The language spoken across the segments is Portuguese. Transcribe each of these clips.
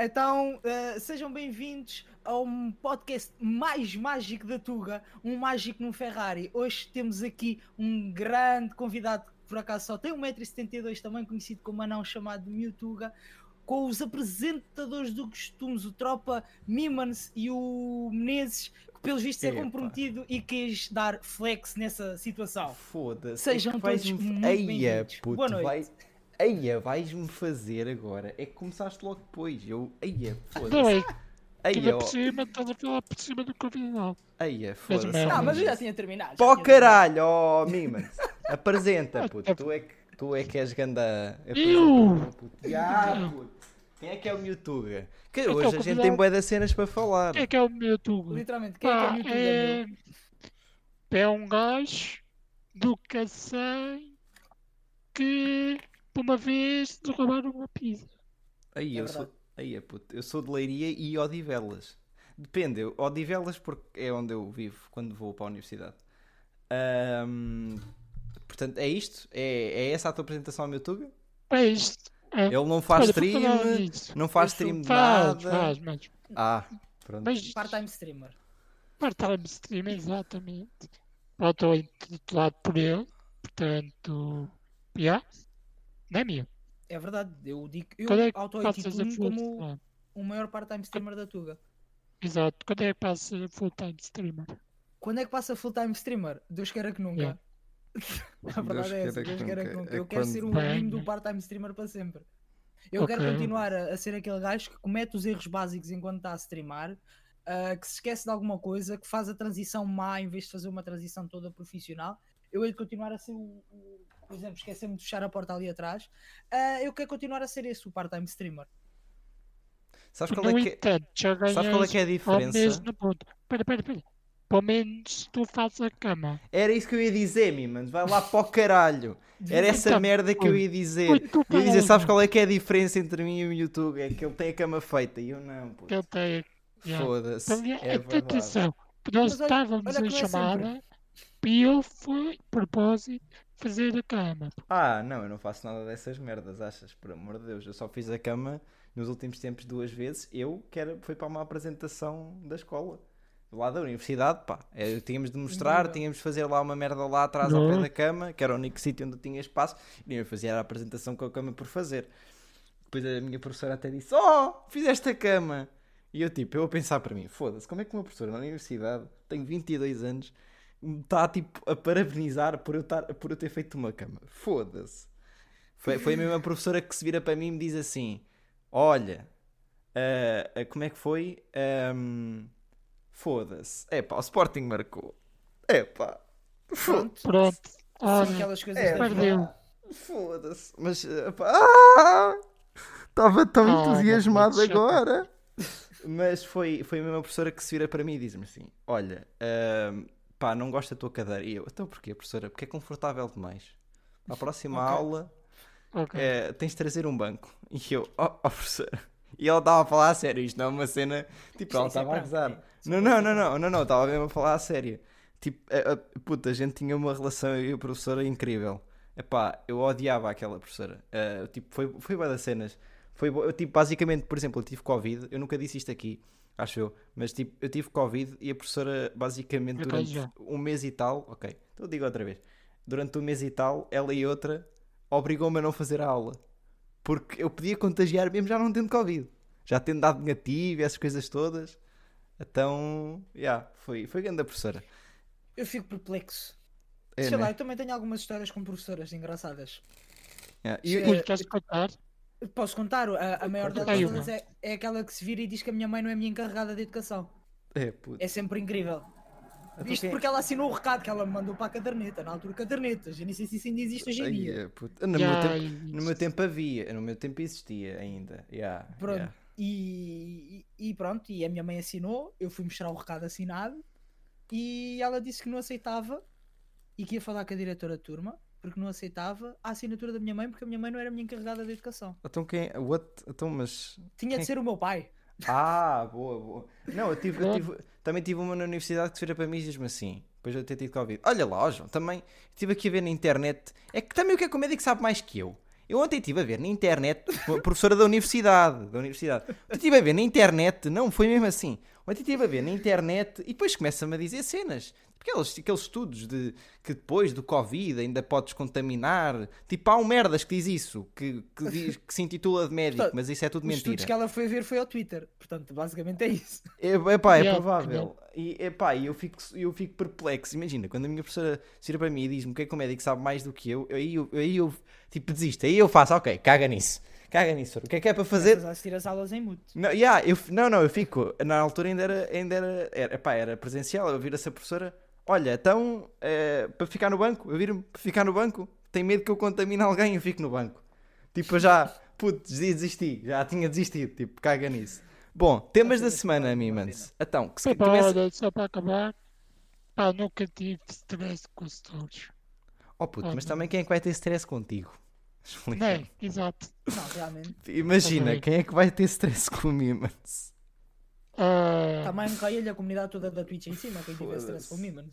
Então, uh, sejam bem-vindos a um podcast mais mágico da Tuga, um mágico num Ferrari. Hoje temos aqui um grande convidado que por acaso só tem 1,72m, também conhecido como anão, chamado Mewtuga, com os apresentadores do costumes, o Tropa Mimans e o Menezes, que pelos vistos é Epa. comprometido e quis dar flex nessa situação. Foda-se. Sejam é todos vais-me- muito bem-vindos. puto, Boa noite. vai- Eia, vais-me fazer agora. É que começaste logo depois. Eu. Eia, Não foda-se. Eia, por ó, cima, estás a falar por cima do convidado. eia, foda-se. Ah, mas eu já tinha terminado. Pó caralho, ó, Mimans. Apresenta, puto. Tu é que, tu é que és ganda. Eu? puto. Já, puto. Quem é que é o Mewtuga? Que que é o hoje a gente tem bué das cenas para falar. Quem é que é o meu tubo? Literalmente, quem é que é o Mewtuga, é... é um gajo do Cacém que, por uma vez, lhe roubaram uma pizza. Aí É eu sou, aí puto, eu sou de Leiria e Odivelas. Depende, eu- Odivelas porque é onde eu vivo quando vou para a universidade. Ahm, portanto, é isto? É, é essa a tua apresentação ao meu Tuga? É isto. É. Ele não faz Olha, stream, não faz eu stream de Faz, nada. faz, mas... Ah, pronto. Mas Part-time streamer. part-time stream, exatamente. Estou intitulado por ele, portanto... Yeah. Não é meu. É verdade, eu digo, eu Quando é auto-intitulo-me como o maior part-time streamer da Tuga. Exato. Quando é que passas a full-time streamer? Quando é que passa full-time streamer? Deus queira que nunca. Yeah. a verdade é essa, Deus que queira que nunca. É Eu quero quando- ser o mimo do part-time streamer para sempre. Eu quero Ok. continuar a, a ser aquele gajo que comete os erros básicos enquanto está a streamar, ah, que se esquece de alguma coisa, que faz a transição má em vez de fazer uma transição toda profissional. Eu hei de continuar a ser o, o- por exemplo, esquecer-me de fechar a porta ali atrás. Ah, eu quero continuar a ser esse, o part-time streamer. Sabes qual é que ganhas sabes qual é, que é a diferença? mesmo ponto. Espera, espera, espera. Pelo menos tu fazes a cama. Era isso que eu ia dizer, Mimans. Vai lá para o caralho. Era essa Então, merda que eu ia dizer. Eu ia dizer, sabes qual é que é a diferença entre mim e o YouTube? É que ele tem a cama feita e eu não, puto. Ele tem. Foda-se. Então, É é, verdade. atenção, nós estávamos em é chamada e ele foi, propósito, fazer a cama. Ah, não, eu não faço nada dessas merdas, achas? Por amor de Deus, eu só fiz a cama nos últimos tempos duas vezes. Eu, que era, foi para uma apresentação da escola, lá da universidade, pá. É, tínhamos de mostrar, tínhamos de fazer lá uma merda lá atrás ao pé Não. da cama, que era o único sítio onde eu tinha espaço, e eu fazia a apresentação com a cama por fazer. Depois a minha professora até disse: Oh, fizeste a cama! E eu, tipo, eu a pensar para mim: foda-se, como é que uma professora na universidade, tenho 22 anos, me está, tipo, a parabenizar por eu, tar, por eu ter feito uma cama? Foda-se. Foi, foi a mesma professora que se vira para mim e me diz assim: Olha, ah, ah, como é que foi? Ahm, Foda-se. É pá, o Sporting marcou. É pá. Pronto. Pronto. São Olha, aquelas coisas é, perdeu. Foda-se. Mas. ah, pá, ah! Estava tão Ah, entusiasmado mas muito agora. Mas foi, foi a mesma professora que se vira para mim e diz-me assim: Olha, ahm, pá, não gosto da tua cadeira. E eu, então porquê, professora? Porque é confortável demais. À próxima Ok. aula ok. é, tens de trazer um banco. E eu, oh, oh professora. E ela estava a falar a sério, isto não é uma cena. Tipo, ela Sim, estava a gozar. Não, não, não, não, não, não, estava mesmo a falar a sério. Tipo, a, a, puta, a gente tinha uma relação, eu e a professora, incrível. Epá, eu odiava aquela professora. Eh, tipo, foi, foi boa das cenas. Foi, eu, tipo, basicamente, por exemplo, eu tive Covid, eu nunca disse isto aqui, acho eu, mas tipo, eu tive Covid e a professora, basicamente, Eu durante já. um mês e tal, ok, então eu digo outra vez, durante um mês e tal, ela e outra obrigou-me a não fazer a aula. Porque eu podia contagiar mesmo já não tendo Covid. Já tendo dado negativo e essas coisas todas. Então, yeah, foi, foi grande a professora. Eu fico perplexo. É, Sei né? lá, eu também tenho algumas histórias com professoras engraçadas. Yeah. E- É, queres contar? Posso contar? A, a maior Conta delas é, é aquela que se vira e diz que a minha mãe não é minha encarregada de educação. é, puto. É sempre incrível. Então Isto quem- porque ela assinou o recado que ela me mandou para a caderneta, na altura cadernetas. Eu nem sei se isso ainda existe hoje em dia. é, puto. No, Já meu tempo, no meu tempo havia, no meu tempo existia ainda. Yeah, Pronto. yeah. E, e- e pronto, e a minha mãe assinou, eu fui mostrar o recado assinado e ela disse que não aceitava e que ia falar com a diretora de turma porque não aceitava a assinatura da minha mãe porque a minha mãe não era a minha encarregada de educação. Então quem. What? Então, mas. Tinha Quem- de ser o meu pai. Ah, boa, boa. Não, eu, tive, eu tive- também tive uma na universidade que se vira para mim e diz-me assim, depois de eu ter tido Covid. Olha lá, ó, João, também estive aqui a ver na internet. É que também o que é que o médico sabe mais que eu? Eu ontem estive a ver na internet, professora da universidade, da universidade. Ontem estive a ver na internet, não, foi mesmo assim. Ontem estive a ver na internet e depois começa-me a dizer cenas. Aqueles, aqueles estudos de que depois do Covid ainda podes contaminar. Tipo, há um merdas que diz isso, que, que, diz, que se intitula de médico, Portanto, mas isso é tudo Os estudos mentira. que ela foi ver foi ao Twitter. Portanto, basicamente é isso. É, epá, é Yeah, provável. E epá, eu fico, eu fico perplexo. Imagina, quando a minha professora se vira para mim e diz-me que é que o médico sabe mais do que eu, aí eu, aí eu tipo desisto. Aí eu faço, ok, caga nisso. Caga nisso. O que é que é para fazer? A assistir as aulas em mute. Não, yeah, eu, não, não, eu fico. Na altura ainda era, ainda era, era, epá, era presencial. Eu viro essa professora, olha, então, eh, para ficar no banco, eu viro-me para ficar no banco, tem medo que eu contamine alguém, eu fico no banco. Tipo, eu já, putz, desisti, já tinha desistido, tipo, caga nisso. Bom, temas da semana, Mimans. Então, que se Epá, começa... olha, só para acabar, pá, nunca tive stress com os todos. Oh puto, mas Ah, também quem é que vai ter stress contigo? Explica. Não é? Exato. Não, realmente. Imagina, quem é que vai ter stress com o Mimans? Ah, Também me cai a comunidade toda da Twitch em cima. Quem tiver stress comigo, mano.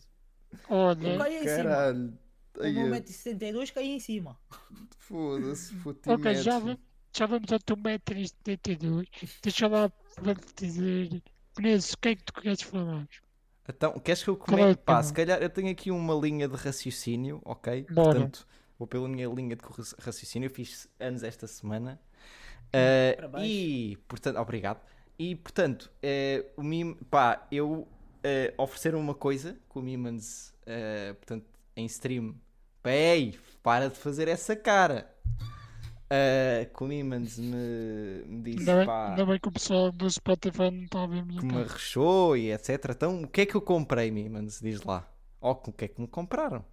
olha, Cai em cima. Caralho. O Ai, meu eu- 1,72m cai em cima. Foda-se, puto. ok, já, já vamos ao teu 1,72m. Deixa lá vou-te dizer. Inês, o que é que tu queres falar? Então, queres que eu é comente? Pá, se calhar eu tenho aqui uma linha de raciocínio, ok? Bora. Portanto, vou pela minha linha de raci- raciocínio. Eu fiz anos esta semana. Uh, e, portanto, obrigado. E, portanto, eh, o Mim, pá, eu eh, oferecer uma coisa que o Mimans, eh, portanto, em stream, pá, ei, para de fazer essa cara. Uh, que o Mimans me, me disse, Ainda bem, pá, ainda bem que o pessoal do Spotify não está a ver a minha que me rechou e etc. Então, o que é que eu comprei, Mimans? Diz lá. Ó, o que é que me compraram?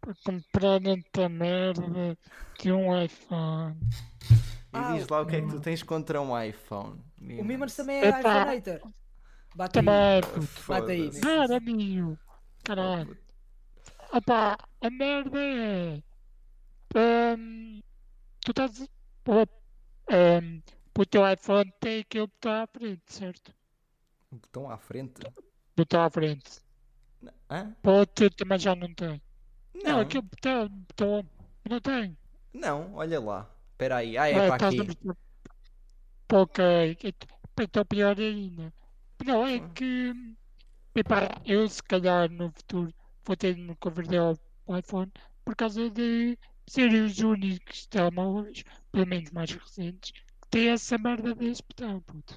Para comprar esta merda de um iPhone. E Ah, diz lá o que é que tu tens contra um iPhone. O Mimers também é Epá. iPhoneator. Bate aí. Bate aí. Cara, amigo. Caralho. Opá, a merda é. hum, tu estás. pô, hum, o teu iPhone tem aquele botão à frente, certo? O botão à frente. Botão à frente. Hã? Teu também já não tem. Não, Não, aquele botão, botão não tem. não, olha lá. Espera aí. Ah, é Ah, para aqui. Ok, então pior ainda. Não, é Ah. que. Epá, eu se calhar no futuro vou ter de me converter ao iPhone por causa de serem os únicos telemóveis, pelo menos mais recentes, que têm essa merda desse botão, puto.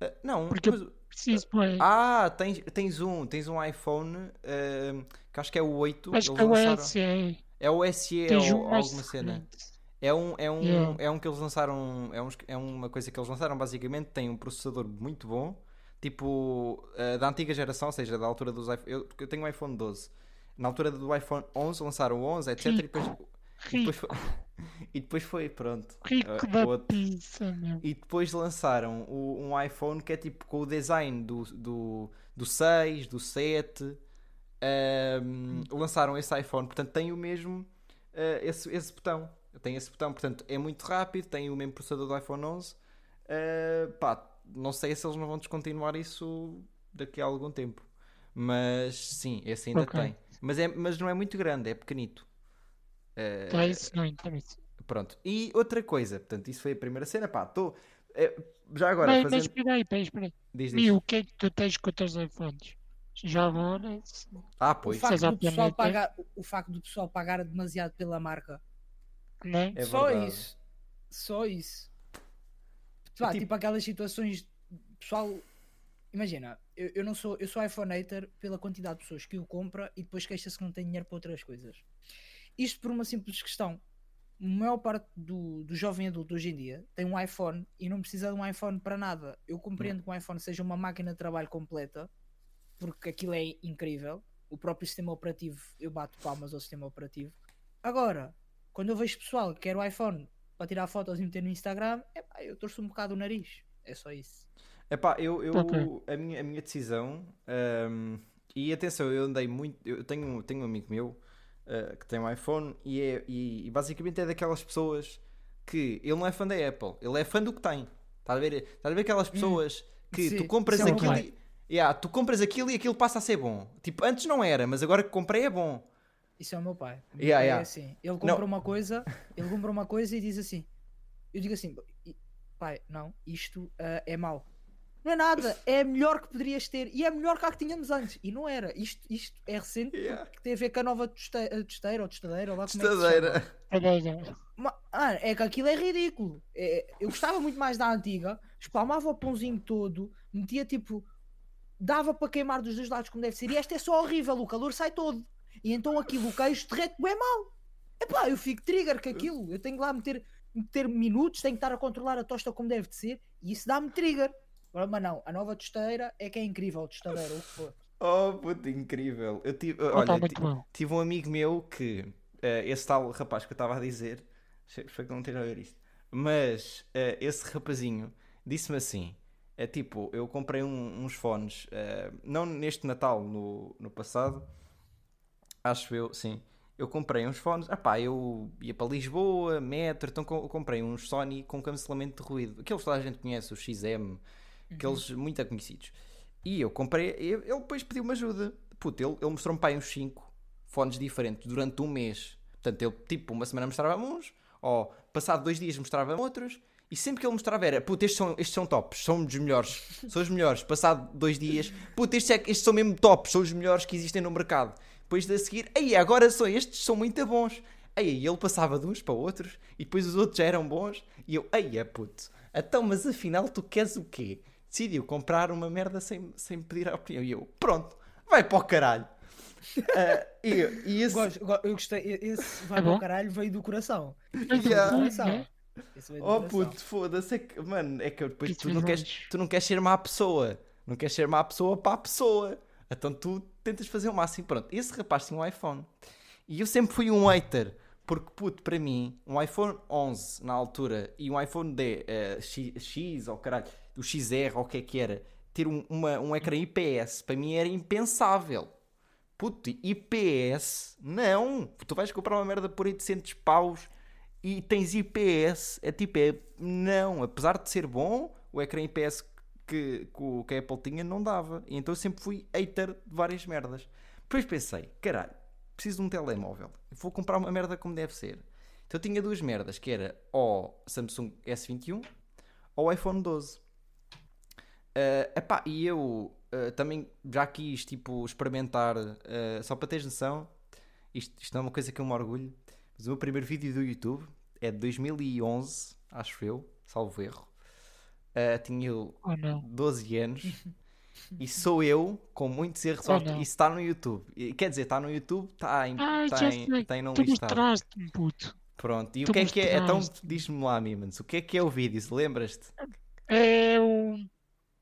Ah, não, Porque- mas- Preciso, é. Ah, tens, tens um. Tens um iPhone ah, que acho que é o 8. Acho que é o SE. É o SE ou um alguma cena. recente. É um, é, um, Yeah. é um que eles lançaram. É, uns- é uma coisa que eles lançaram basicamente. Tem um processador muito bom, tipo eh, da antiga geração, ou seja, da altura dos iPhone. Eu, eu tenho um iPhone 12. Na altura do iPhone 11 lançaram o 11, etc. E depois, e depois, Rico, foi, e depois foi, pronto. rico eh, da outro. pizza, meu. E depois lançaram o- um iPhone que é tipo com o design do, do, do 6, do 7. Ahm, lançaram esse iPhone, portanto tem o mesmo eh, esse, esse botão. Tem esse botão, portanto é muito rápido, tem o mesmo processador do iPhone 11. Eh, pá, não sei se eles não vão descontinuar isso daqui a algum tempo, mas sim, esse ainda Ok. tem. Mas, é, mas não é muito grande, é pequenito. Eh, Tá isso, não interessa. Pronto. E outra coisa, portanto, isso foi a primeira cena. Pá, estou. já agora, Mas, mas fazendo. espera aí, espera aí, espera aí. Diz, diz. Mil, o que é que tu tens com os teus iPhones? Já agora, se- Ah, O pois. facto, Seja do pessoal pagar, o facto do pessoal pagar demasiado pela marca. Né? É Só verdade. isso. Só isso. Pá, tipo- tipo... aquelas situações. Pessoal. Imagina, eu, eu não sou. Eu sou iPhone hater pela quantidade de pessoas que o compra e depois queixa-se que não tem dinheiro para outras coisas. Isto por uma simples questão. A maior parte do, do jovem adulto hoje em dia tem um iPhone e não precisa de um iPhone para nada. Eu compreendo que um iPhone seja uma máquina de trabalho completa, porque aquilo é incrível. O próprio sistema operativo, eu bato palmas ao sistema operativo. Agora, quando eu vejo pessoal que quer o iPhone para tirar fotos e meter no Instagram, epá, eu torço um bocado o nariz. É só isso. Epá, eu, eu Ok. a, minha, a minha decisão. ahm, e atenção, eu andei muito. Eu tenho, tenho um amigo meu ah, que tem um iPhone e, é, e, e basicamente é daquelas pessoas que ele não é fã da Apple, ele é fã do que tem. Estás a ver, estás a ver aquelas pessoas que Sim, tu compras é aquilo e, Yeah, tu compras aquilo e aquilo passa a ser bom. Tipo, antes não era, mas agora que comprei é bom. Isso é o meu pai. O meu Yeah, pai yeah. É assim. Ele compra uma coisa, ele compra uma coisa e diz assim. Eu digo assim, "I- pai, não, isto ah, é mau. Não é nada, é melhor que poderias ter e é melhor que a que tínhamos antes. E não era. Isto, isto é recente Yeah. porque tem a ver com a nova toste- a tosteira ou tostadeira, ou lá como é que se chama. Tostadeira. Ah, é que aquilo é ridículo. É- eu gostava muito mais da antiga, espalmava o pãozinho todo, metia tipo. dava para queimar dos dois lados como deve ser. E esta é só horrível, o calor sai todo. E então aquilo, o queijo derrete bem mal. Epá, eu fico trigger com aquilo. Eu tenho que lá meter, meter minutos, tenho que estar a controlar a tosta como deve de ser. E isso dá-me trigger. Mas não, a nova tosteira é que é incrível, tostadeira, o que for. Oh, puto, incrível. Eu tive, não olha, bom. tive um amigo meu que, eh, esse tal rapaz que eu estava a dizer, espero que não esteja a ver isto, mas eh, esse rapazinho disse-me assim: é tipo, eu comprei um- uns fones, eh, não neste Natal, no, no passado, acho eu, sim. Eu comprei uns fones, ah pá, eu ia para Lisboa, metro, então co- comprei uns Sony com cancelamento de ruído. Aqueles que toda a gente conhece, os XM, aqueles muito conhecidos. E eu comprei, ele depois pediu-me ajuda. Puto, ele, ele mostrou-me para aí uns 5 fones diferentes durante um mês. Portanto, ele tipo, uma semana mostrava uns, ou passado dois dias mostrava outros, e sempre que ele mostrava era, puto, estes são, estes são tops, são os melhores, são os melhores. Passado dois dias, puto, estes, é, estes são mesmo tops, são os melhores que existem no mercado. Depois de a seguir, aí agora são estes, são muito bons. Aí ele passava de uns para outros, e depois os outros já eram bons, e eu, aí é puto, então, mas afinal tu queres o quê? Decidiu comprar uma merda sem, sem pedir a opinião. E eu, pronto, vai para o caralho. Ah, e, e esse, Gosto- go- eu gostei, esse vai É para o caralho, veio do coração. Yeah. do coração. né? Oh puto, foda-se, é que, mano, é que depois Isso tu não, queres, tu não queres ser má pessoa, não queres ser má pessoa para a pessoa, então tu tentas fazer o máximo. Pronto, esse rapaz tinha um iPhone e eu sempre fui um hater, porque puto, para mim, um iPhone 11 na altura e um iPhone D, eh, X, X ou caralho, o XR ou o que é que era, ter um, uma, um ecrã IPS, para mim era impensável. Puto, IPS? Não! Tu vais comprar uma merda por 800 paus e tens IPS. É tipo, é. Não! Apesar de ser bom, o ecrã IPS que, que, o- que a Apple tinha não dava. E então eu sempre fui hater de várias merdas. Depois pensei, caralho, preciso de um telemóvel. Vou comprar uma merda como deve ser. Então eu tinha duas merdas, que era ou Samsung S21 ou o iPhone 12. Uh, epá, e eu uh, também já quis tipo, experimentar, uh, só para teres noção, isto, isto não é uma coisa que eu me orgulho, mas o meu primeiro vídeo do YouTube é de 2011, acho eu, salvo erro. Uh, tinha eu Ou não? 12 anos e sou eu com muitos erros. Oh. Isso está no YouTube. Quer dizer, está no YouTube, está em, Ah, está já em, sei. está em não Tu listado. mostraste-me, puto. Pronto, e o tu que é que é? Então diz-me lá, Mimans, o que é que é o vídeo? Se lembras-te? É um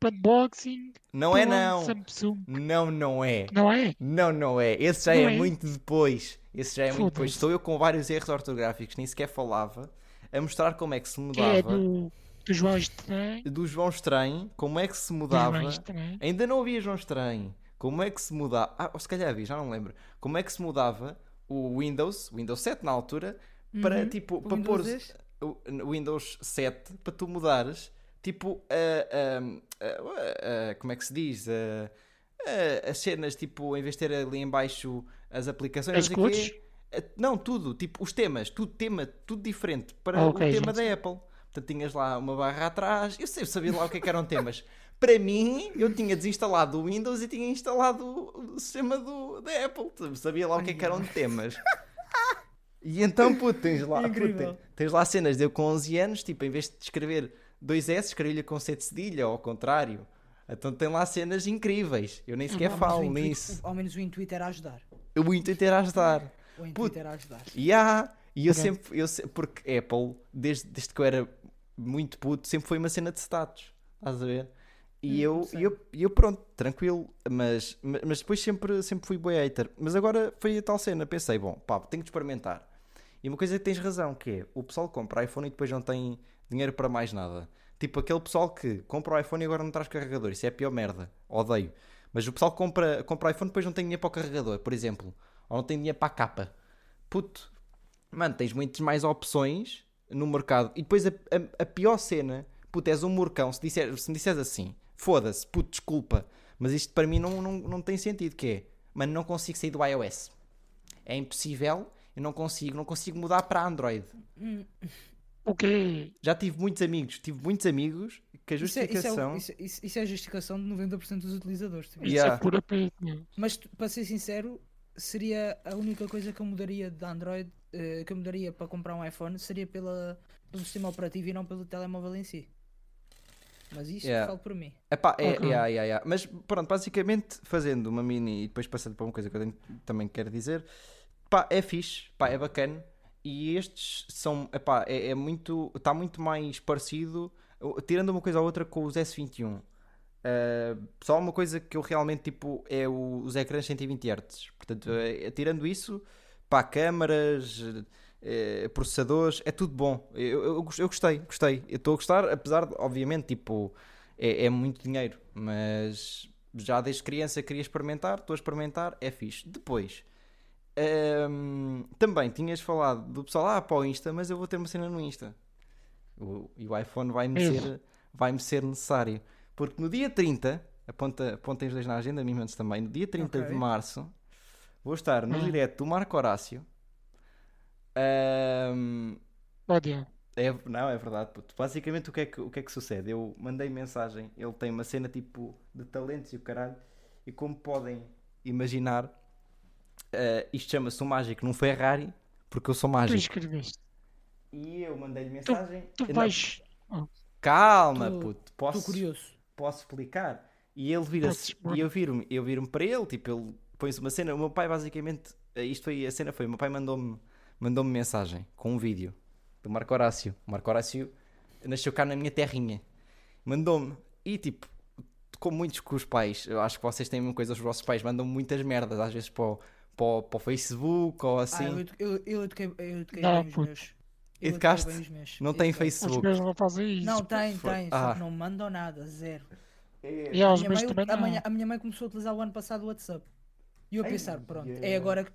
unboxing Não é, não. Samsung. Não, não é. Não é? Não, não é. Esse já Não é, é? muito depois. Esse já é muito depois. Estou eu com vários erros ortográficos, nem sequer falava, a mostrar como é que se é mudava do, do João Estranho. do João Estranho, como é que se mudava. Ainda não havia João Estranho. Como é que se mudava? Ah, ou se calhar havia, já não lembro. Como é que se mudava o Windows, Windows 7 na altura, para Uhum. tipo, O para Windows pôr o Windows 7 para tu mudares, tipo, a- a- a- a- como é que se diz? A- a- as cenas, tipo, em vez de ter ali em baixo as aplicações, As não tudo, tipo, os temas, tudo tema, tudo diferente para Ah, o ok, tema já da. Apple. Portanto, tinhas lá uma barra atrás, eu sei, eu sabia lá o que, é que eram temas. Para mim, eu tinha desinstalado o Windows e tinha instalado o o sistema do, da Apple. Sabia lá o que, é que eram temas. E então, puto, tens lá, puto, tens- tens lá cenas de eu com 11 anos, tipo, em vez de escrever dois S, escrevi-lhe com C de cedilha, ou ao contrário. Então tem lá cenas incríveis. Eu nem sequer o falo intuito- nisso. Ao menos o intuito era ajudar. Eu muito ter a ajudar. O intuito Puto. era ajudar. E há, e eu Ok. sempre, eu, porque Apple, desde, desde que eu era muito puto, sempre foi uma cena de status. Estás a ver? E Hum, eu, sei. eu, eu, pronto, tranquilo, mas, ma- mas depois sempre, sempre fui boi hater. Mas agora foi a tal cena, pensei, bom, pá, tenho de experimentar. E uma coisa que tens razão, que é, o pessoal que compra iPhone e depois não tem dinheiro para mais nada. Tipo aquele pessoal que compra o iPhone e agora não traz carregador, isso é pior merda, odeio. Mas o pessoal que compra, compra o iPhone e depois não tem dinheiro para o carregador, por exemplo, ou não tem dinheiro para a capa. Puto, mano, tens muitas mais opções no mercado. E depois a, a- a pior cena, puto, és um morcão. Se, disser, se me disseres assim, foda-se, puto, desculpa, mas isto para mim não, não, não tem sentido. Que é, mano, não consigo sair do iOS. é impossível, eu não consigo, não consigo mudar para Android. O quê? Já tive muitos amigos, tive muitos amigos que a Isso é, isso, é, justificação. o- isso, isso- isso é a justificação de 90% dos utilizadores. tipo. Isso Yeah. é pura pena. Mas para ser sincero, seria a única coisa que eu mudaria de Android, eh, que eu mudaria para comprar um iPhone, seria pela, pelo sistema operativo e não pelo telemóvel em si. Mas isto Yeah. falo por mim. Epá, é, Ok. yeah, yeah, yeah. Mas pronto, basicamente fazendo uma mini e depois passando para uma coisa que eu tenho- também quero dizer, pá, é fixe, pá, é bacana. E estes são, epá, é, é muito, está muito mais parecido, uh, tirando uma coisa ou outra com os S21. Uh, só uma coisa que eu realmente tipo é o- os ecrãs 120 Hz. Portanto, eh, tirando isso, pá, câmaras, eh, processadores, é tudo bom. Eu, eu, eu gostei, gostei. Eu estou a gostar, apesar de, obviamente, tipo, é, é muito dinheiro, mas já desde criança queria experimentar, estou a experimentar, é fixe. Depois, também tinhas falado do pessoal, ah, para o Insta, mas eu vou ter uma cena no Insta. O, e o iPhone vai-me ser, vai ser necessário. Porque no dia 30, aponta, apontem os dois na agenda, a mim menos também, no dia 30 de Ok. março, vou estar no Hum. direto do Marco Horácio. Hum, Olha, é, não, é verdade, puto. Basicamente o que, é que, o que é que sucede? Eu mandei mensagem, ele tem uma cena tipo de talentos e o caralho, e como podem imaginar, eh, isto chama-se um mágico num Ferrari, porque eu sou tu mágico. escreveste. E eu mandei-lhe mensagem. Tu Não, vais. calma, Tu- puto, Estou posso, curioso. Posso explicar. E ele vira-se, e eu viro-me eu viro para ele, tipo, ele põe-se uma cena. O meu pai, basicamente, eh, isto foi a cena, foi: o meu pai mandou-me mandou-me mensagem com um vídeo do Marco Horácio. O Marco Horácio nasceu cá na minha terrinha, mandou-me, e tipo, como muitos com os pais, eu acho que vocês têm a mesma coisa, os vossos pais mandam muitas merdas, às vezes para o, para o, para o Facebook ou Ah, assim. eu, edu- eu, eu eduquei, eu eduquei Não, bem os puto. meus. Os meus. Não tem. Os Facebook. meus não fazem isso. Não, tem, Foi- tem. Ah. Só que não mandam nada, zero. E aos A minha, meus mãe, também a, minha- a minha mãe começou a utilizar o ano passado o WhatsApp. E eu a pensar, pronto, yeah. é agora, que-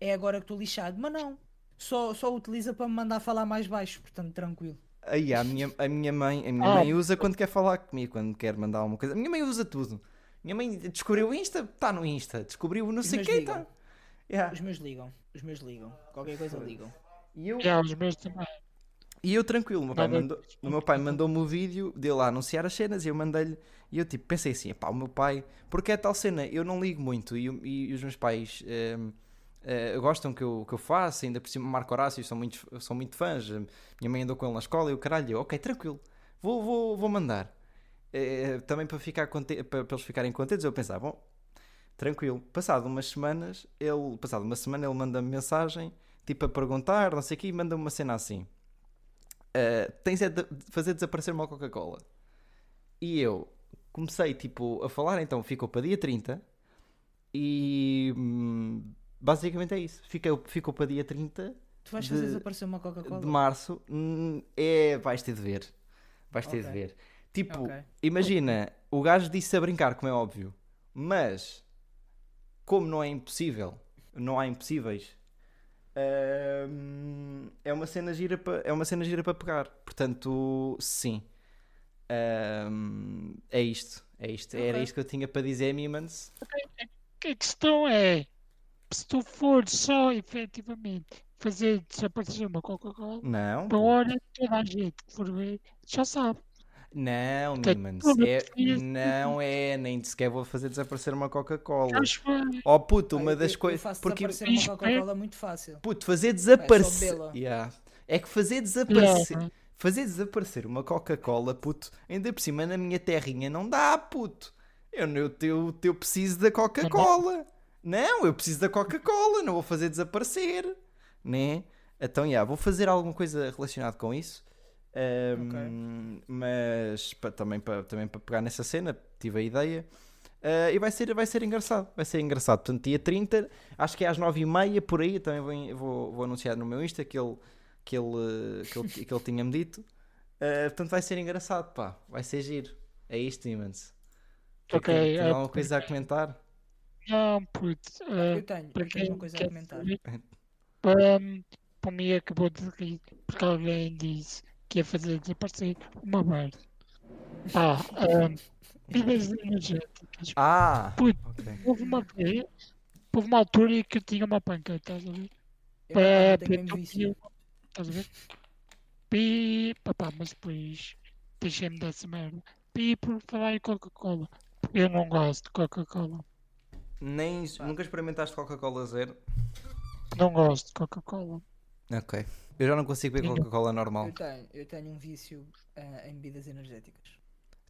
é agora que estou lixado. Mas não, só, só utiliza para me mandar falar mais baixo, portanto, tranquilo. Aí, a minha, a minha mãe, a minha Ah. mãe usa quando quer falar comigo, quando quer mandar alguma coisa. A minha mãe usa tudo. Minha mãe descobriu o Insta, está no Insta. Descobriu não Os sei quem, está. Yeah. Os meus ligam, os meus ligam. Qualquer coisa ligam. E eu, E aos meus também. e eu tranquilo, o meu pai, mandou, o meu pai mandou-me o vídeo dele lá anunciar as cenas e eu mandei-lhe. E eu tipo, pensei assim, pá, o meu pai, porque é tal cena, eu não ligo muito e, e os meus pais ehm, eh, gostam que eu, que eu faça, ainda por cima Marco Horácio são muito, são muito fãs. Minha mãe andou com ele na escola e o caralho, eu, ok, tranquilo, vou, vou, vou mandar. Eh, também para, ficar para, para eles ficarem contentes, eu pensava, bom, tranquilo. Passado umas semanas, ele, passado uma semana, ele manda-me mensagem, tipo a perguntar, não sei o quê, e manda-me uma cena assim. Uh, tens é de fazer desaparecer uma Coca-Cola. E eu comecei tipo a falar, então ficou para dia 30 e hum, basicamente é isso. Ficou, ficou para dia 30 Tu vais De- fazer desaparecer uma Coca-Cola? de março. Hum, é, vais ter de ver. Vais ter de Ok. ver. Tipo, Ok. imagina, o gajo disse a brincar, como é óbvio, mas como não é impossível, não há impossíveis. É uma cena gira para é uma cena gira para pegar. Portanto sim. É isto é isto. Era isto que eu tinha para dizer Mimans A questão é, se tu fores só efetivamente fazer desaparecer uma Coca-Cola, não. pô. hora toda a gente que for ver já sabe. Não tudo é, não é nem sequer vou fazer desaparecer uma Coca-Cola Acho que oh puto uma das coisas porque desaparecer uma Isto é- Coca-Cola muito fácil. Puto, fazer desaparecer. bebê-la. Yeah. É que fazer desaparecer. Yeah. Fazer desaparecer uma Coca-Cola, puto, ainda por cima na minha terrinha não dá, puto. Eu, eu, eu, eu preciso da Coca-Cola. Não, eu preciso da Coca-Cola, não vou fazer desaparecer. Né? Então, yeah, vou fazer alguma coisa relacionada com isso. Ahm, Mas pa- também para também para pegar nessa cena, tive a ideia. Ah, e vai ser, vai ser engraçado. Vai ser engraçado. Portanto, dia 30, acho que é às 9h30 por aí. Também vou, vou, vou anunciar no meu Insta que ele, que ele, que ele, que ele tinha-me dito. Ah, portanto, vai ser engraçado, pá. Vai ser giro. É isto, Imans. Ok, Tem é, alguma coisa a comentar? Não, puto. eh, Eu tenho, para quem uma coisa a comentar. para, para mim acabou de rir porque alguém disse que ia fazer desaparecer uma bar. Pá, um, bebidas energéticas. Ah! Puto, Ok. houve uma vez houve uma altura que eu tinha uma panca, estás a ver? Eu Para tenho eu- Estás a ver? Pi, papá, mas depois deixei-me dessa merda. Pi por falar em Coca-Cola. Eu não gosto de Coca-Cola. Nem, nunca experimentaste Coca-Cola zero? Não gosto de Coca-Cola. Ok. Eu já não consigo beber Coca-Cola normal. Eu tenho, eu tenho um vício ah, em bebidas energéticas.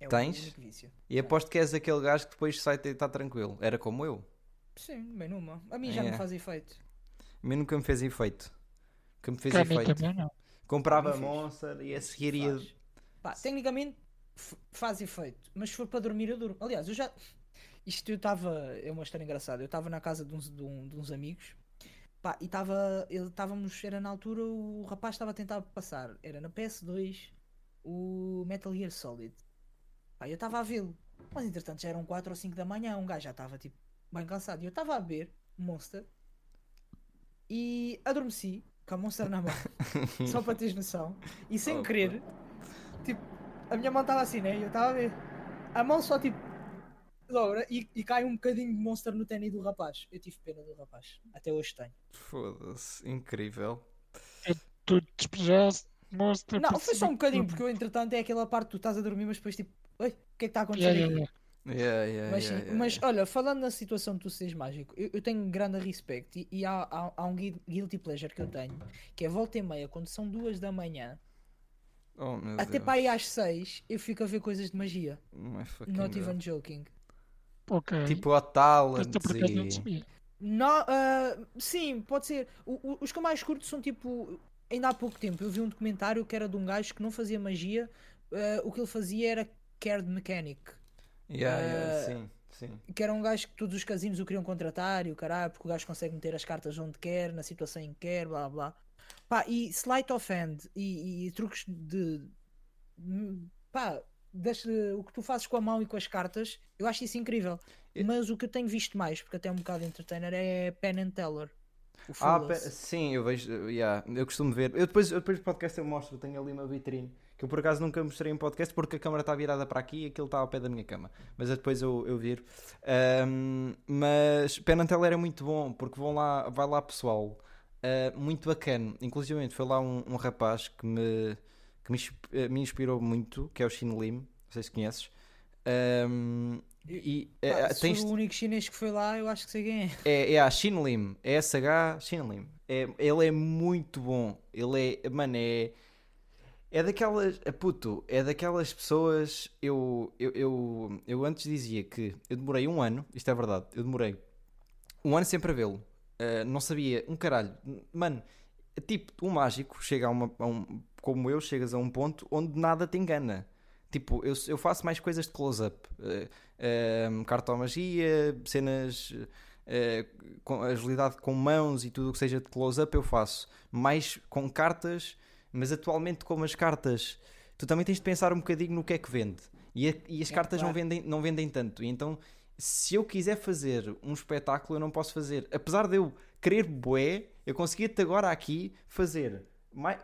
É Tens? o único vício. E aposto que és aquele gajo que depois sai e está tranquilo. Era como eu. Sim, bem numa. A mim já É. não faz efeito. A mim nunca me fez efeito. Nunca me fez Que efeito. também não. Comprava fez. Monster e a seguir ia... Pá, tecnicamente faz efeito, mas se for para dormir eu durmo. Aliás, eu já. Isto eu estava. É uma história engraçada. Eu estava na casa de uns, de um- de uns amigos pá, e estava. Estávamos. Era na altura o rapaz estava a tentar passar. Era na PS2 o Metal Gear Solid. Pá, eu estava a vê-lo. Mas entretanto já eram 4 ou 5 da manhã. Um gajo já estava tipo bem cansado. E eu estava a ver Monster e adormeci com a Monster na mão. Só para teres noção. E sem querer, tipo, a minha mão estava assim, né? E eu estava a ver. A mão só tipo dobra e, e cai um bocadinho de monster no ténis do rapaz. Eu tive pena do rapaz. Até hoje tenho. Foda-se, incrível. Tu despejaste, mostra. Não, foi só um bocadinho, tudo. porque eu entretanto é aquela parte que tu estás a dormir, mas depois tipo, oi, o que é que está a acontecer Yeah, yeah, yeah. Yeah, Mas, yeah, mas yeah. olha, falando na situação de tu seres mágico, eu, eu tenho grande respeito e, e há, há, há um gui- guilty pleasure que eu tenho, que é volta e meia, quando são duas da manhã, Oh, meu até Deus. para aí às seis, eu fico a ver coisas de magia. Fucking Not God. even joking. Ok. Tipo Talent não e... No, ah, sim, pode ser. O- o- os que eu mais curto são tipo. Ainda há pouco tempo eu vi um documentário que era de um gajo que não fazia magia, ah, o que ele fazia era Cared Mechanic. Yeah, yeah, Eh, sim, sim. Que era um gajo que todos os casinos o queriam contratar e o caralho, porque o gajo consegue meter as cartas onde quer, na situação em que quer, blá blá. Pá, e sleight of hand e, e truques de. hum, pá, das- o que tu fazes com a mão e com as cartas, eu acho isso incrível. Eu- Mas o que eu tenho visto mais, porque até é um bocado entertainer, é Penn and Teller. Ah, pe- sim, eu vejo, yeah, eu costumo ver. Eu depois, depois do podcast eu mostro, tenho ali uma vitrine que eu por acaso nunca mostrei em podcast porque a câmera está virada para aqui e aquilo está ao pé da minha cama. Mas depois eu, eu viro. Ahm, mas Teller é muito bom porque vão lá, vai lá pessoal ah, muito bacana. Inclusive foi lá um, um rapaz que me, que me, eh, me inspirou muito, que é o Shin Lim, não sei se conheces. Ahm, e Pá, eh, se tens, o único chinês que foi lá, eu acho que sei quem é. é, é a Shin Lim, é SH Shin Lim. É, ele é muito bom. Ele é, mano, é. É daquelas. é Puto, é daquelas pessoas. Eu, eu, eu, eu antes dizia que eu demorei um ano, isto é verdade, eu demorei um ano sempre a vê-lo. Uh, não sabia um caralho. Mano, é tipo, um mágico chega a, uma, a um. Como eu, chegas a um ponto onde nada te engana. Tipo, eu, eu faço mais coisas de close-up. Uh, um, cartomagia, cenas. uh, com agilidade com mãos e tudo o que seja de close-up eu faço. Mais com cartas, mas atualmente como as cartas. Tu também tens de pensar um bocadinho no que é que vende. E, a- e as É, cartas não, claro. vendem, não vendem tanto. E então, se eu quiser fazer um espetáculo, eu não posso fazer. Apesar de eu querer bué, eu conseguia-te agora aqui fazer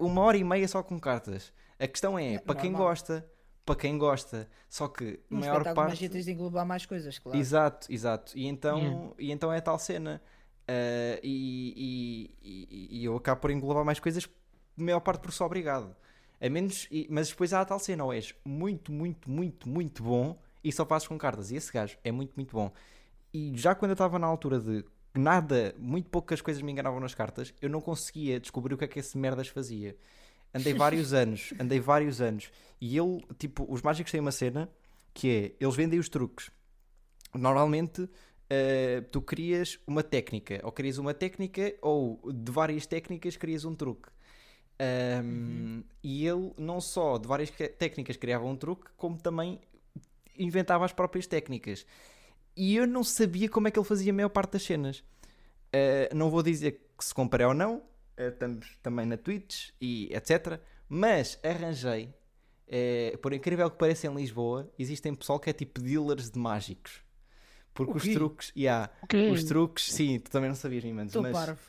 uma hora e meia só com cartas. A questão é, É, para quem normal. gosta, para quem gosta. Só que Um maior parte. magia tens de englobar mais coisas, claro. Exato, exato. E então, Yeah. e então é tal cena. Ah, e, e- e- e eu acabo por englobar mais coisas, maior parte por só obrigado. A menos, e- mas depois há a tal cena, ou és muito, muito, muito, muito bom e só fazes com cartas. E esse gajo é muito, muito bom. E já quando eu estava na altura de nada, muito poucas coisas me enganavam nas cartas, eu não conseguia descobrir o que é que esse merdas fazia. Andei vários anos, andei vários anos. E ele, tipo, os mágicos têm uma cena que é, eles vendem os truques. Normalmente, eh, tu crias uma técnica, ou crias uma técnica, ou de várias técnicas crias um truque. Ahm, E ele, não só de várias técnicas criava um truque, como também inventava as próprias técnicas. E eu não sabia como é que ele fazia a maior parte das cenas. Uh, não vou dizer que se comprei ou não, uh, estamos também na Twitch e etc. Mas arranjei, uh, por incrível que pareça, em Lisboa, existem pessoal que é tipo dealers de mágicos. Porque O os truques, yeah, Ok. os truques, sim, tu também não sabias, Estou mas parvo.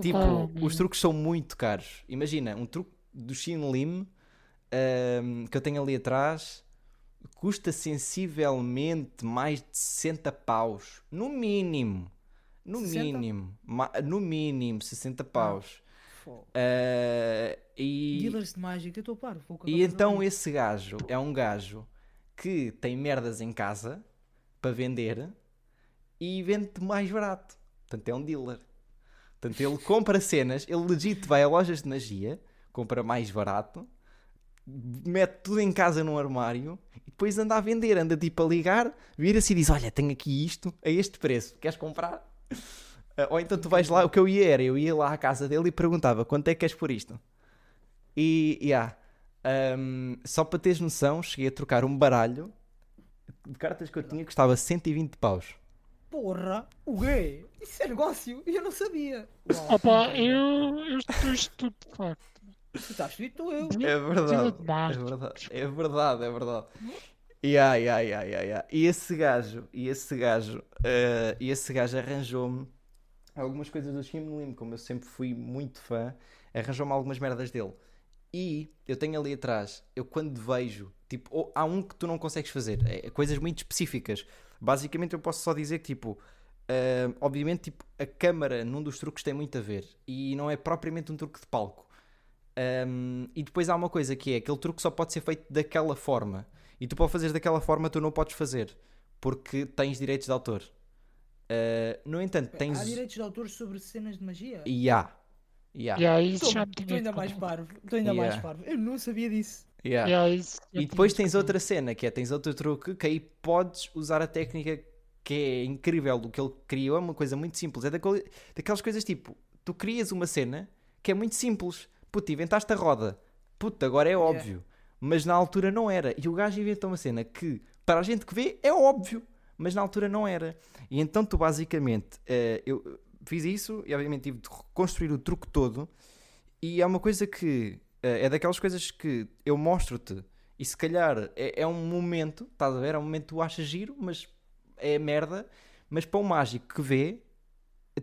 Tipo, parvo. os truques são muito caros. Imagina, um truque do Shin Lim um, que eu tenho ali atrás custa sensivelmente mais de 60 paus, no mínimo. No 60? mínimo, no mínimo 60 paus. Fogo. Ah, e, Dealers de mágica, eu estou acabar e então esse gajo é um gajo que tem merdas em casa para vender e vende mais barato. Portanto, é um dealer. Portanto, ele compra cenas, ele legit vai a lojas de magia, compra mais barato, mete tudo em casa num armário depois anda a vender, anda tipo a ligar, vira-se e diz: Olha, tenho aqui isto a este preço, queres comprar? Ah, Ou então tu vais lá, o que eu ia era, eu ia lá à casa dele e perguntava: Quanto é que queres por isto? E, yeah, um, só para teres noção, cheguei a trocar um baralho de cartas que eu tinha que custava 120 paus. Porra, o quê? Isso é negócio? Eu não sabia. Opa, eu, eu estou estupefacto. Tu estás escrito eu. É verdade, é verdade, é verdade, é verdade. Yeah, yeah, yeah, yeah, yeah. E esse gajo, e esse gajo, eh, e esse gajo arranjou-me algumas coisas do Shin Lim, como eu sempre fui muito fã, arranjou-me algumas merdas dele. E eu tenho ali atrás, eu quando vejo, tipo, ou- há um que tu não consegues fazer, é, coisas muito específicas. Basicamente eu posso só dizer que, tipo, ah, obviamente, tipo, a câmara num dos truques tem muito a ver. E não é propriamente um truque de palco. Um, e depois há uma coisa que é aquele truque só pode ser feito daquela forma. E tu para o fazeres daquela forma tu não podes fazer porque tens direitos de autor. Uh, no entanto, tens. Há direitos de autor sobre cenas de magia? E há. E. E isso Estou já tinha ainda mais parvo. Estou ainda mais Yeah. parvo. Eu não sabia disso. E há. E aí isso E depois tens outra cena que é tens outro truque que aí podes usar a técnica que é incrível do que ele criou, é uma coisa muito simples. É daquelas coisas tipo, tu crias uma cena que é muito simples. Puta, inventaste a roda. Puta, agora é óbvio. Mas na altura não era. E o gajo inventou uma cena que, para a gente que vê, é óbvio. Mas na altura não era. E então tu basicamente, eh, eu fiz isso e obviamente tive de reconstruir o truque todo. E é uma coisa que eh, é daquelas coisas que eu mostro-te e se calhar é, é um momento, estás a ver? É um momento que tu achas giro, mas é merda. Mas para o mágico que vê,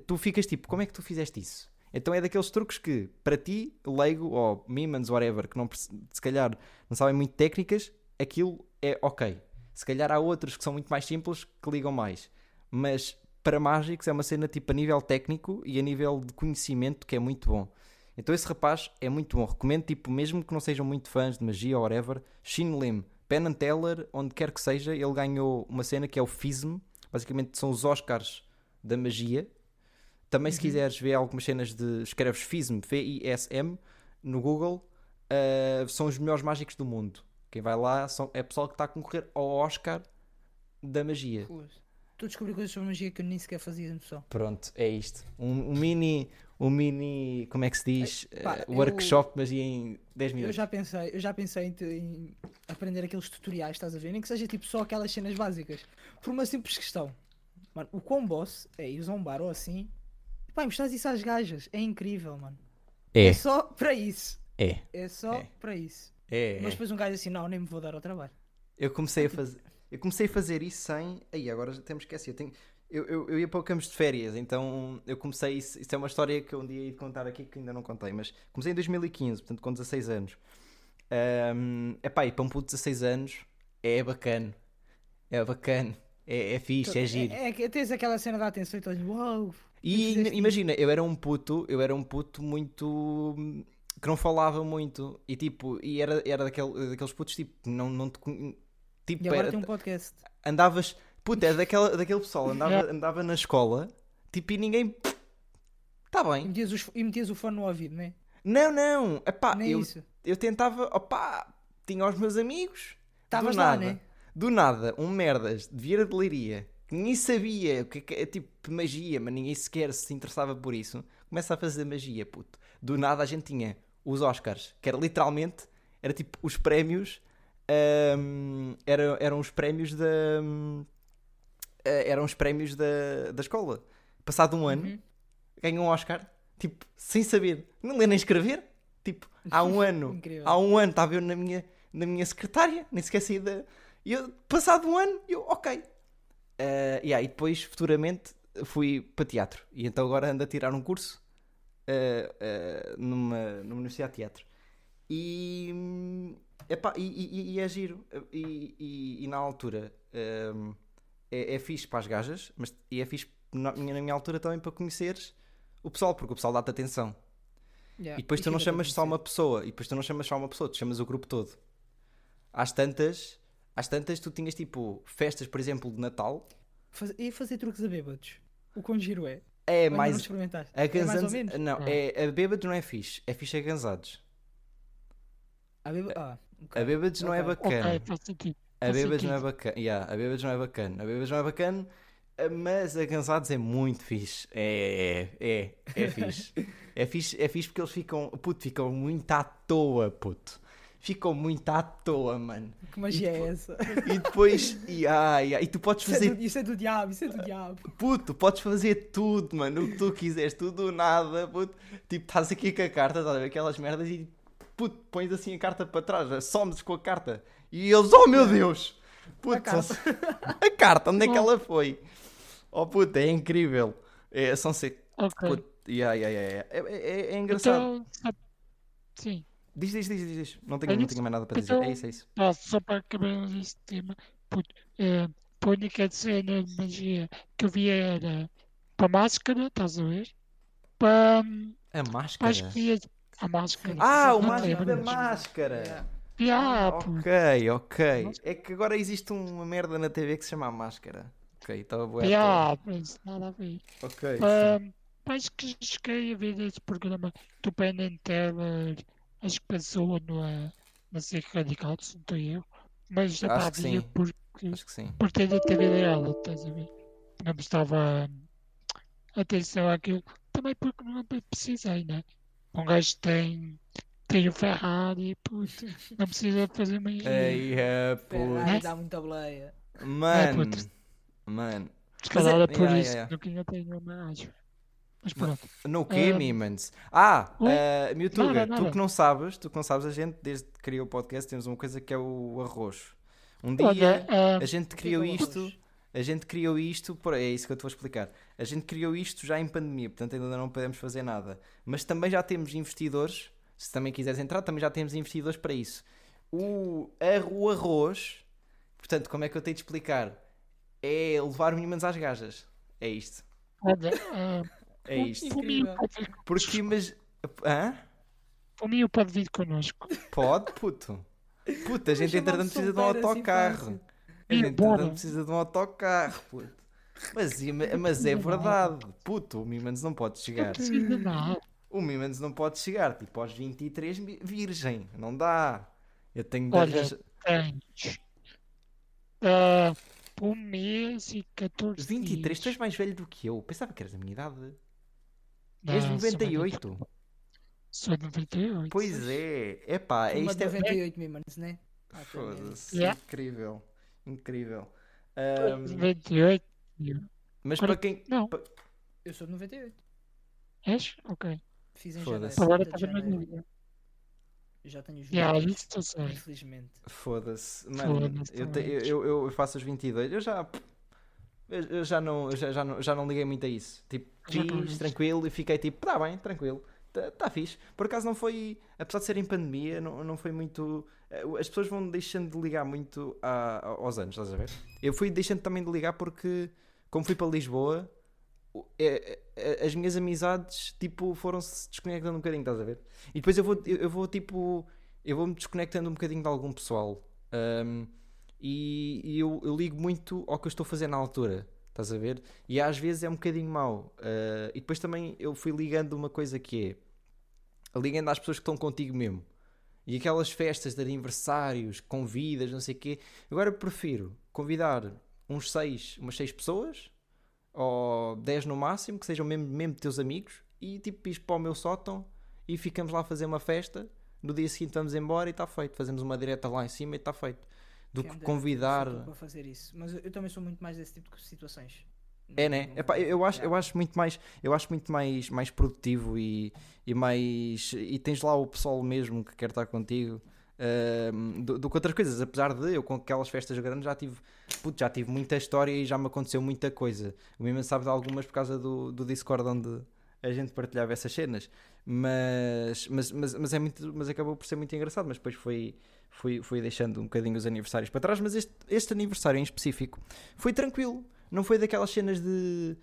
tu ficas tipo, como é que tu fizeste isso? Então é daqueles truques que, para ti, leigo ou mimans, whatever, que não, se calhar não sabem muito técnicas, aquilo é ok. Se calhar há outros que são muito mais simples que ligam mais. Mas para mágicos é uma cena tipo a nível técnico e a nível de conhecimento que é muito bom. Então esse rapaz é muito bom. Recomendo, tipo, mesmo que não sejam muito fãs de magia ou whatever, Shin Lim, Penn and Teller, onde quer que seja, ele ganhou uma cena que é o FISM. Basicamente são os Oscars da magia. Também se quiseres ver algumas cenas de... Escreves FISM, F-I-S-M, no Google. uh, são os melhores mágicos do mundo. Quem vai lá são, é pessoal que está a concorrer ao Oscar da magia. Estou a descobrir coisas sobre magia que eu nem sequer fazia noção. Pronto, é isto. Um, um mini, um mini, como é que se diz? Pá, Eh, eu- workshop, mas em 10 Eu minutos. já pensei, eu já pensei em, te- em aprender aqueles tutoriais, estás a ver? Nem que seja tipo só aquelas cenas básicas. Por uma simples questão. Mano, o quão boss é ir usar um bar ou assim. Pá, mostras isso às gajas. É incrível, mano. É, só para isso. é, É só É. para isso. é. Mas depois um gajo assim, não, nem me vou dar ao trabalho. Eu comecei a fazer, eu comecei a fazer isso sem. Aí agora já temos que esquecer. Eu, tenho... eu, eu, eu ia para o campos de férias, então eu comecei. Isso, isso é uma história que eu um dia ia contar aqui que ainda não contei, mas comecei em 2015, portanto com 16 anos. Um, epá, e para um puto de 16 anos é bacana. É bacana. É, é fixe, é giro. É, é que tens aquela cena da atenção e olhas, uau. E imagina, eu era um puto, eu era um puto muito que não falava muito e tipo, e era, era daquele, daqueles putos tipo, não, não te tipo, E agora era- tem um podcast. andavas, puto, é daquela, daquele pessoal, andava, andava na escola, tipo, e ninguém E bem. metias, os, e metias o fone no ouvido, não é? Não, não, epá, Nem eu, isso. eu tentava, opá, tinha os meus amigos, Estavas lá, né? do nada, um merdas de Vieira de Leiria, ninguém sabia o que é que é tipo magia, mas ninguém sequer se interessava por isso, começa a fazer magia, puto. Do nada a gente tinha os Oscars, que era literalmente, era tipo os prémios, ahm, era- eram os prémios da. hum, eh, eram os prémios da, da escola. Passado um ano, Uhum. ganhou um Oscar, tipo, sem saber, não ler nem escrever. Tipo, há um ano, há um ano estava eu na minha, na minha secretária, nem sequer saí da. E eu, passado um ano, eu, ok. Eh, e aí depois, futuramente, fui para teatro. E então agora ando a tirar um curso eh, eh, numa, numa universidade de teatro. E, epá, e, e- e é giro. E, e- e na altura hum, é, é fixe para as gajas, mas e é fixe na minha, na minha altura também para conheceres o pessoal, porque o pessoal dá-te atenção. Yeah. E depois tu não chamas só uma pessoa, e depois tu não chamas só uma pessoa, tu chamas o grupo todo. Às tantas, às tantas tu tinhas tipo festas, por exemplo, de Natal. Faz- E fazer truques a bêbados. O quão giro é? É Ou ainda não mais. experimentaste? A é mais ou gansantes, menos? não, Ah. é, a bêbados não é fixe, é fixe a gansados. A bêba... Ah, ok. A bêbados não é Ok. bacana. Ok, faz sentido. A bêbados não é bacana. Yeah, a bêbados não é bacana. A bêbados não é bacana, eh, mas a cansados é muito fixe. É, é, é, é fixe. É fixe, é fixe porque eles ficam, puto, ficam muito à toa, puto. Ficam muito à toa, mano. Que magia E é essa? E depois, e, ai, ai, e tu podes Isso é, fazer do, isso é do diabo, isso é do diabo. Puto, podes fazer tudo, mano, o que tu quiseres, tudo ou nada, puto. Tipo, estás aqui com a carta, estás a ver aquelas merdas e, puto, pões assim a carta para trás, somes com a carta. E eles, oh meu Deus! Puto, A carta. a carta, onde é que ela foi? Oh puto, é incrível. É, são se... Ok. puto, yeah, yeah, yeah. É, é- é engraçado. Então, sim. Diz, diz, diz, diz, diz. Não tenho, É não tenho mais nada para dizer. Então- É isso, é isso. Ah, só para acabar este tema, puto, eh, a única cena de magia que eu via era para a máscara, estás a ver? Para, A para as máscara. crias, a máscara. Ah, o mágico da máscara. Yeah. Ah. Ok, ok. Máscara. É que agora existe uma merda na TV que se chama a máscara. Ok, estava boa. Ah, mas nada a ver. Ok. Ah, acho que cheguei a ver esse programa do and Teller, acho que passou no, ah, na SIC Radical, se não estou eu, mas já Acho que sim. porque, Acho que sim. por ter a TV dela, estás a ver? Não prestava ah, atenção àquilo, também porque não precisei, né? Um gajo tem, tem o Ferrari, puto, não precisa fazer magia. Ei, é, Ferrari Né? dá muita boleia. pô. Mano. puto. Mano. Se calhar é- é por yeah, isso yeah, que nunca tenho uma acho. Mas pronto. No quê, Ah, Mimans? Ah, uh, Mewtwo, nada, tu que não sabes, tu que não sabes, a gente, desde que criou o podcast, temos uma coisa que é o arroz. Um dia Olha, ah, a gente criou é isto. arroz? A gente criou isto, por- é isso que eu te vou explicar. A gente criou isto já em pandemia, portanto ainda não podemos fazer nada. Mas também já temos investidores, se também quiseres entrar, também já temos investidores para isso. O, o arroz, portanto, como é que eu tenho de explicar? É levar meninas às gajas. É isto. olha, ah, É isto. Porque, mas. Hã? o Minho pode vir connosco. Pode, puto. Puto, a gente entretanto de precisa de um assim autocarro. A gente entretanto precisa de um autocarro, puto. Mas, mas é verdade, puto, o Mimans não pode chegar. O Mimans não pode chegar, tipo, aos 23 mi- virgem. Não dá. Eu tenho de Olha, arranjar... Tens ah, um mês e 14 23, tu és dias. mais velho do que eu. Pensava que eras da minha idade. És sou mais 98. velho. Sou 98. Pois é. Epá, é isto de é... 98 Mimans, né? Ah. Foda-se. Yeah. Incrível. Incrível. Ahm, 98. mas para quem... Não, Eu sou de 98. és? Ok. Fiz em Foda-se. janeiro. Agora 30 de estava na dúvida. Já tenho os Já, 22, isso eu sei. infelizmente. Foda-se, mano, Foda-se, eu, te- eu, eu faço os 22, eu já, eu, já, não, já, já, não, já não liguei muito a isso. Tipo, fiz tranquilo e fiquei tipo, tá bem, tranquilo, tá, tá fixe. Por acaso não foi, apesar de ser em pandemia, não, não foi muito. eh, As pessoas vão deixando de ligar muito a- aos anos, estás a ver? Eu fui deixando também de ligar porque, como fui para Lisboa, é- é- as minhas amizades tipo foram-se desconectando um bocadinho, estás a ver? E depois eu vou, eu, vou tipo, eu vou-me desconectando um bocadinho de algum pessoal. Ahm, e e eu, eu ligo muito ao que eu estou a fazer na altura, estás a ver? E às vezes é um bocadinho mau. Ah, e depois também eu fui ligando uma coisa que é ligando às pessoas que estão contigo mesmo. E aquelas festas de aniversários, convidas, não sei o quê. Agora eu prefiro convidar uns seis, umas seis pessoas, ou 10 no máximo, que sejam mesmo, mesmo teus amigos, e tipo ires para o meu sótão e ficamos lá a fazer uma festa. No dia seguinte vamos embora e está feito. Fazemos uma direta lá em cima e está feito. Do que dera convidar. para fazer isso. Mas eu, também sou muito mais desse tipo de situações. É, né? não Epá, vou- eu, acho, eu acho muito mais, eu acho muito mais, mais produtivo e, e mais e tens lá o pessoal mesmo que quer estar contigo ahm, do, do que outras coisas. Apesar de eu com aquelas festas grandes já tive, putz, já tive muita história e já me aconteceu muita coisa. O mesmo sabe de algumas por causa do, do Discord onde a gente partilhava essas cenas. Mas, mas, mas, mas, é muito, mas acabou por ser muito engraçado. Mas depois foi, foi, foi deixando um bocadinho os aniversários para trás. Mas este, este aniversário em específico foi tranquilo. não foi daquelas cenas de.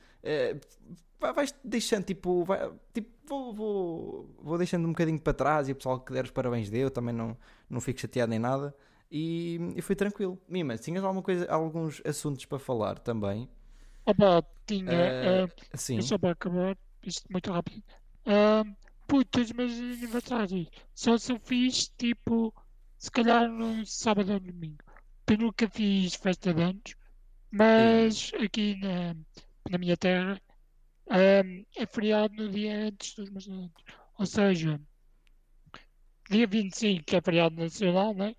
vai- vais deixando, tipo, vai- tipo vou, vou, vou deixando um bocadinho para trás e o pessoal que der os parabéns deu, também não, não fico chateado nem nada. E, e foi tranquilo. Mima, tinhas alguma coisa, alguns assuntos para falar também? Opa, tinha. Eh, ah, Sim. Só para acabar, isto muito rápido. Ah, puto, os meus aniversários. Só se eu fiz tipo, se calhar no sábado ou domingo. Eu nunca fiz festa de anos, mas aqui na, na minha terra ah, é feriado no dia antes dos meus anos. Ou seja, dia 25 é feriado nacional, né?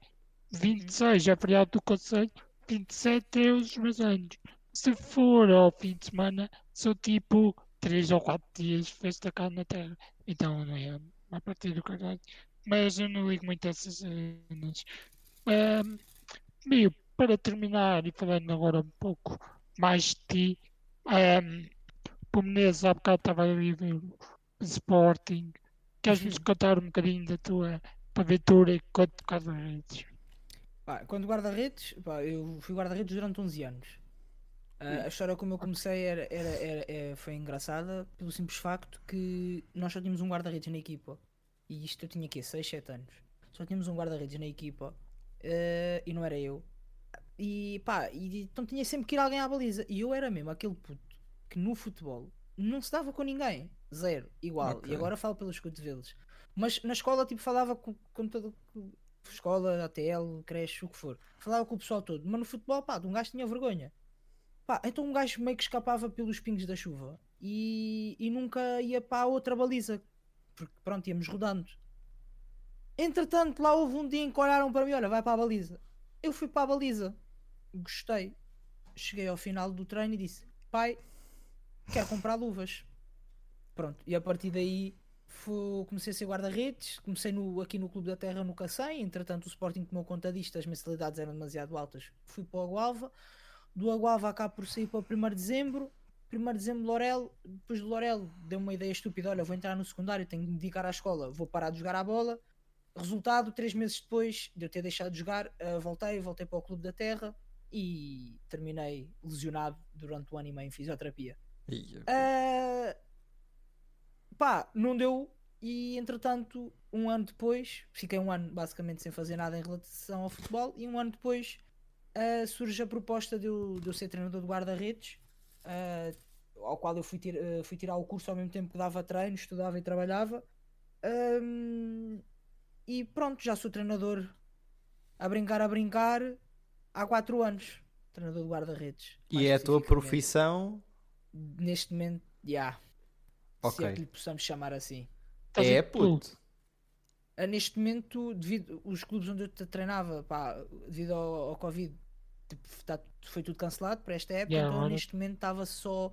26 é feriado do Conselho, 27 é os meus anos. Se for ao fim de semana, são tipo 3 ou 4 dias de festa cá na Terra. Então não é a partir do caralho. Mas eu não ligo muito a essas cenas. Ahm, meio, para terminar e falando agora um pouco mais de ti, um, o Menezes há bocado estava a ver o Sporting. Queres-nos contar um bocadinho da tua aventura enquanto guarda-redes? Pá, quando guarda-redes, eu fui guarda-redes durante 11 anos. Ah, a história como eu comecei era, era, era- é- foi engraçada pelo simples facto que nós só tínhamos um guarda-redes na equipa. E isto eu tinha aqui 6, 7 anos. Só tínhamos um guarda-redes na equipa eh, e não era eu. E pá, e, então tinha sempre que ir alguém à baliza. E eu era mesmo aquele puto que no futebol não se dava com ninguém. Zero, igual. Ok. E agora falo pelos cotovelos. Mas na escola tipo falava com, com todo com- escola, ATL, creche, o que for. Falava com o pessoal todo. Mas no futebol, pá, de um gajo tinha vergonha. Pá, então um gajo meio que escapava pelos pingos da chuva e, e nunca ia para a outra baliza. Porque pronto, íamos rodando. Entretanto, lá houve um dia em que olharam para mim: olha, vai para a baliza. Eu fui para a baliza, gostei. Cheguei ao final do treino e disse: pai, quero comprar luvas. Pronto, e a partir daí fui- comecei a ser guarda-redes. Comecei no- aqui no Clube da Terra no Cacém. Entretanto, o Sporting tomou conta disto, as mensalidades eram demasiado altas. Fui para o Agualva. Do Agualva acabo por sair para o 1 de dezembro. 1 de dezembro, Lorel. Depois do Lorel, deu uma ideia estúpida: olha, vou entrar no secundário, tenho que me dedicar à escola, vou parar de jogar à bola. Resultado, três meses depois de eu ter deixado de jogar, eh, voltei, voltei para o Clube da Terra e terminei lesionado durante um ano e meio em fisioterapia. Ia, Ah, pá, não deu. E entretanto, um ano depois, fiquei um ano basicamente sem fazer nada em relação ao futebol. E um ano depois ah, surge a proposta de eu, de eu ser treinador de guarda-redes, ah, ao qual eu fui, tir- ah, fui tirar o curso ao mesmo tempo que dava treino, estudava e trabalhava. Ahm, e pronto, já sou treinador a brincar, a brincar há 4 anos. Treinador de guarda-redes. E é a tua profissão? neste momento, já. Se Ok. é que lhe possamos chamar assim. É, puto. Neste momento, devido os clubes onde eu te- treinava, pá, devido ao, ao Covid, tipo, tá- foi tudo cancelado para esta época, Yeah, então agora- neste momento estava só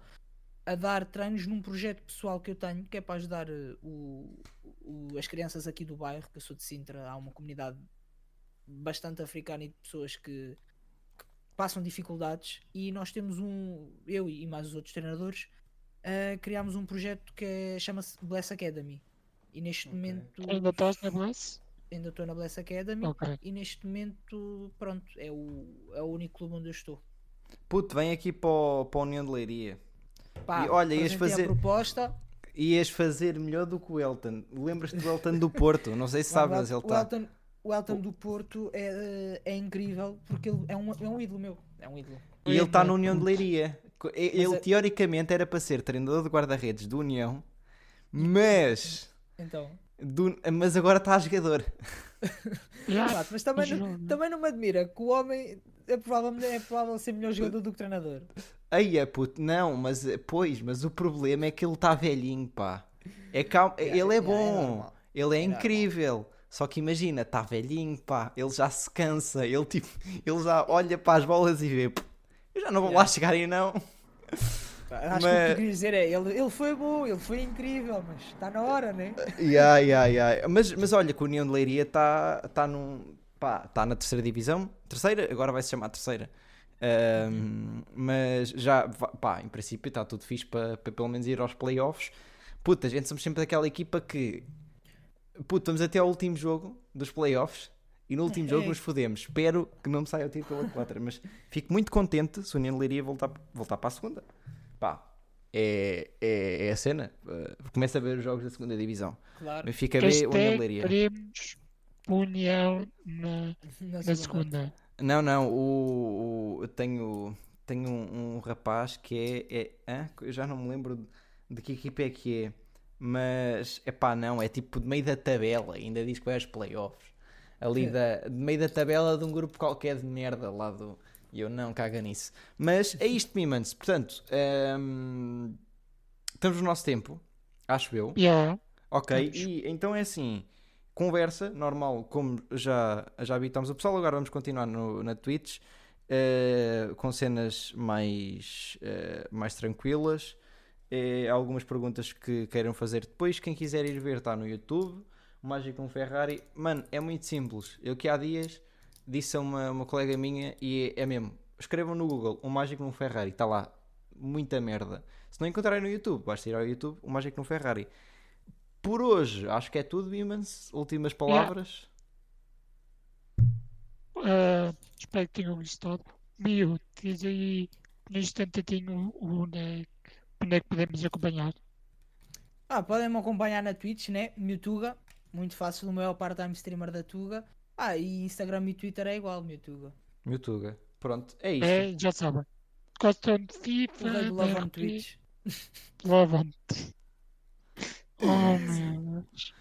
a dar treinos num projeto pessoal que eu tenho, que é para ajudar eh, o- o- as crianças aqui do bairro, que eu sou de Sintra, há uma comunidade bastante africana e de pessoas que, que passam dificuldades e nós temos um, eu e mais os outros treinadores, ah, criámos um projeto que é- chama-se Bless Academy. E neste Ok. momento Ainda estás na Bless? Ainda estou na Bless Academy Ok. e neste momento, pronto, é o, é o único clube onde eu estou. Puto, vem aqui para, o- para a União de Leiria. Pá, E olha, ias fazer- a proposta. Ias fazer melhor do que o Elton. Lembras-te do Elton do Porto? Não sei se sabes, o, ele El- o está. Elton, o Elton do Porto é, é incrível porque ele é um, é um ídolo meu. É um ídolo. E ele está na União de. Leiria. Ele é- teoricamente era para ser treinador de guarda-redes do União, mas, Então, do- mas agora está a jogador. Pá, mas também, não, também não me admira que o homem é provável, é provável ser melhor jogador do que treinador. Aí é puto, não, mas pois, mas o problema é que ele está velhinho, pá. É Yeah, ele é yeah, é bom, normal. ele é normal. incrível. Só que imagina, está velhinho, pá, ele já se cansa, ele tipo, ele já olha para as bolas e vê, "Pô, eu já não vou lá chegar aí não. Acho que o que Mas- tu querias dizer é ele, ele foi bom, ele foi incrível, mas está na hora, né? Ya, ya, ya. Mas, mas olha que o União de Leiria está tá num. Pá, está na terceira divisão. Terceira? Agora vai se chamar terceira. Ahm, mas já, pá, em princípio está tudo fixe para pelo menos ir aos playoffs. Puta, a gente somos sempre daquela equipa que. Puta, vamos até ao último jogo dos playoffs E no último jogo nos fodemos. Espero que não me saia o pela culatra. Mas fico muito contente se o União Leiria voltar, voltar para a segunda. Pá, é, é, é a cena. Uh, começa a ver os jogos da segunda divisão. Claro. Benfica B, União de Hashtag Leiria. União na, Na na segunda. Não, não, o, o- eu tenho, tenho um, um rapaz que é, é hã? eu já não me lembro de, de que equipa é que é, mas é pá, não, é tipo de meio da tabela, ainda diz que vai aos playoffs, ali da, de meio da tabela de um grupo qualquer de merda lá do, e eu não, caga nisso. Mas é isto, Mimans, portanto, hum, estamos no nosso tempo, acho eu. Yeah. Ok, e então é assim, conversa normal, como já, já habitamos o pessoal, agora vamos continuar no, na Twitch eh, com cenas mais, eh, mais tranquilas. Eh, algumas perguntas que queiram fazer depois. Quem quiser ir ver está no YouTube. Mágico um Ferrari, mano, é muito simples. Eu que há dias disse a uma, uma colega minha e é, é mesmo. Escrevam no Google o Mágico num Ferrari, está lá, muita merda. Se não encontrarem no YouTube, basta ir ao YouTube, o Mágico num Ferrari. Por hoje, acho que é tudo, Bimans. Últimas palavras. Ah, espero que tenham gostado. Mio, diz aí no instantinho onde é, onde é que podemos acompanhar. Ah, podem me acompanhar na Twitch, né? Mewtuga. Muito fácil, o maior part-time streamer da Tuga. Ah, e Instagram e Twitter é igual, Mewtuga. Mewtuga. Pronto, é isto. É, já sabem. Gostam de FIFA, Love on Twitch. Love-on-te. Oh meu Deus.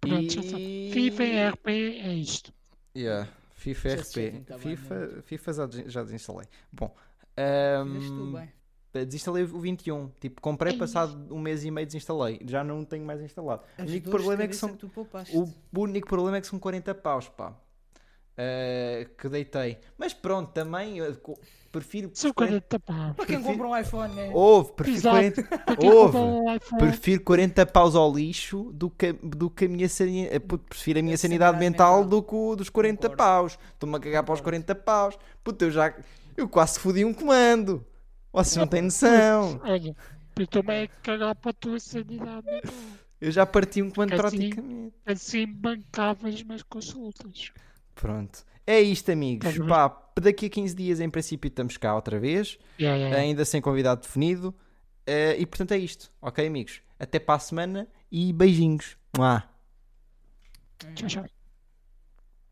Pronto, já sabem. FIFA e RP é isto. Yeah. FIFA RP. tá FIFA, FIFA já, já desinstalei. Bom, tu ahm, bem. Desinstalei o 21. Tipo, comprei, Ei. passado um mês e meio desinstalei. Já não tenho mais instalado. O As único problema é que são. poupaste. O único problema é que são 40 paus, pá. Ah, que deitei. Mas pronto, também eu co- prefiro. São 40 paus. Para quem prefiro- compra um iPhone, né? Houve, prefiro Exato. 40, Para quem Houve. um prefiro 40 paus ao lixo do que, do que a minha sanidade. Prefiro a minha sanidade sanidade mental, mental. do que o dos 40 Concordo. paus. Estou-me a cagar para os Concordo. 40 paus. Puta, eu já. Eu quase fodi um comando. Vocês não têm noção. Olha, eu também é cagar para a tua sanidade mental. Eu já parti um comando Assim. praticamente. Assim bancavas nas consultas. Pronto. É isto, amigos. Pá, daqui a 15 dias, em princípio, estamos cá outra vez. Yeah, yeah. Ainda sem convidado definido. Eh, e portanto é isto. Ok, amigos? Até para a semana e beijinhos. Mua. Tchau, tchau.